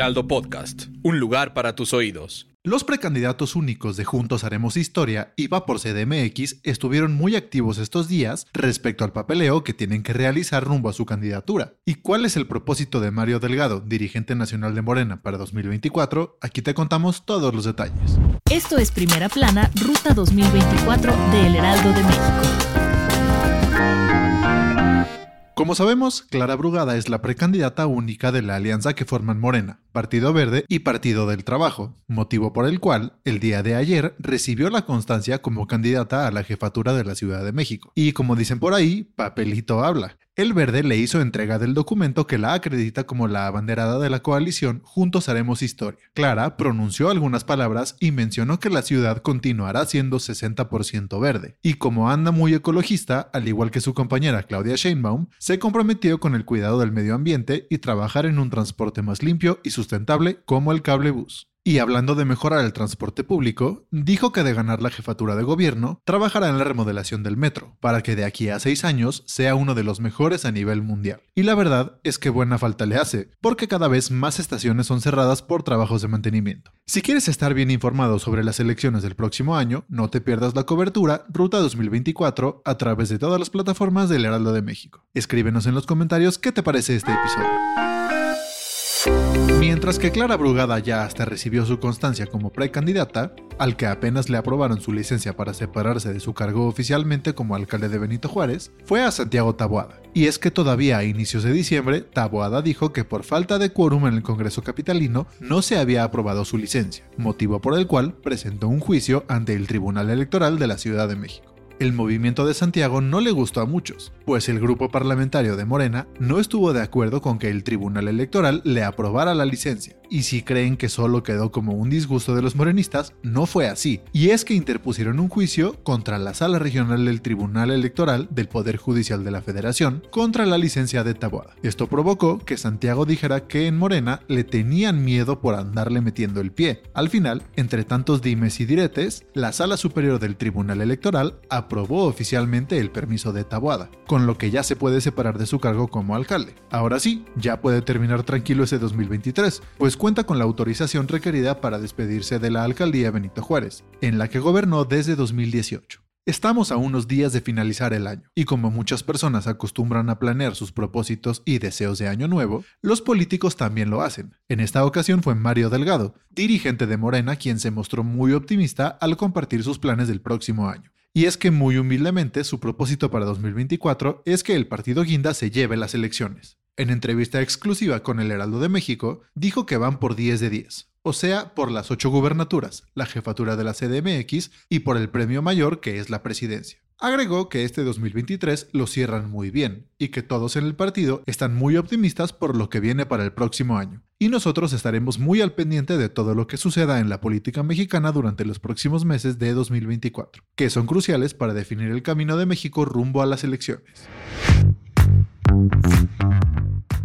Heraldo Podcast, un lugar para tus oídos. Los precandidatos únicos de Juntos Haremos Historia y Va por CDMX estuvieron muy activos estos días respecto al papeleo que tienen que realizar rumbo a su candidatura. ¿Y cuál es el propósito de Mario Delgado, dirigente nacional de Morena para 2024? Aquí te contamos todos los detalles. Esto es Primera Plana, Ruta 2024 de El Heraldo de México. Como sabemos, Clara Brugada es la precandidata única de la alianza que forman Morena, Partido Verde y Partido del Trabajo, motivo por el cual, el día de ayer, recibió la constancia como candidata a la jefatura de la Ciudad de México. Y como dicen por ahí, papelito habla. El Verde le hizo entrega del documento que la acredita como la abanderada de la coalición Juntos Haremos Historia. Clara pronunció algunas palabras y mencionó que la ciudad continuará siendo 60% verde. Y como anda muy ecologista, al igual que su compañera Claudia Sheinbaum, se comprometió con el cuidado del medio ambiente y trabajar en un transporte más limpio y sustentable como el cable bus. Y hablando de mejorar el transporte público, dijo que de ganar la jefatura de gobierno, trabajará en la remodelación del metro, para que de aquí a seis años sea uno de los mejores a nivel mundial. Y la verdad es que buena falta le hace, porque cada vez más estaciones son cerradas por trabajos de mantenimiento. Si quieres estar bien informado sobre las elecciones del próximo año, no te pierdas la cobertura Ruta 2024 a través de todas las plataformas del Heraldo de México. Escríbenos en los comentarios qué te parece este episodio. Mientras que Clara Brugada ya hasta recibió su constancia como precandidata, al que apenas le aprobaron su licencia para separarse de su cargo oficialmente como alcalde de Benito Juárez, fue a Santiago Taboada. Y es que todavía a inicios de diciembre, Taboada dijo que por falta de quórum en el Congreso Capitalino no se había aprobado su licencia, motivo por el cual presentó un juicio ante el Tribunal Electoral de la Ciudad de México el movimiento de Santiago no le gustó a muchos, pues el grupo parlamentario de Morena no estuvo de acuerdo con que el Tribunal Electoral le aprobara la licencia. Y si creen que solo quedó como un disgusto de los morenistas, no fue así. Y es que interpusieron un juicio contra la Sala Regional del Tribunal Electoral del Poder Judicial de la Federación contra la licencia de Taboada. Esto provocó que Santiago dijera que en Morena le tenían miedo por andarle metiendo el pie. Al final, entre tantos dimes y diretes, la Sala Superior del Tribunal Electoral aprobó oficialmente el permiso de Taboada, con lo que ya se puede separar de su cargo como alcalde. Ahora sí, ya puede terminar tranquilo ese 2023, pues cuenta con la autorización requerida para despedirse de la alcaldía Benito Juárez, en la que gobernó desde 2018. Estamos a unos días de finalizar el año, y como muchas personas acostumbran a planear sus propósitos y deseos de año nuevo, los políticos también lo hacen. En esta ocasión fue Mario Delgado, dirigente de Morena, quien se mostró muy optimista al compartir sus planes del próximo año. Y es que muy humildemente su propósito para 2024 es que el partido Guinda se lleve las elecciones. En entrevista exclusiva con el Heraldo de México, dijo que van por 10 de 10, o sea, por las 8 gubernaturas, la jefatura de la CDMX y por el premio mayor que es la presidencia. Agregó que este 2023 lo cierran muy bien y que todos en el partido están muy optimistas por lo que viene para el próximo año. Y nosotros estaremos muy al pendiente de todo lo que suceda en la política mexicana durante los próximos meses de 2024, que son cruciales para definir el camino de México rumbo a las elecciones.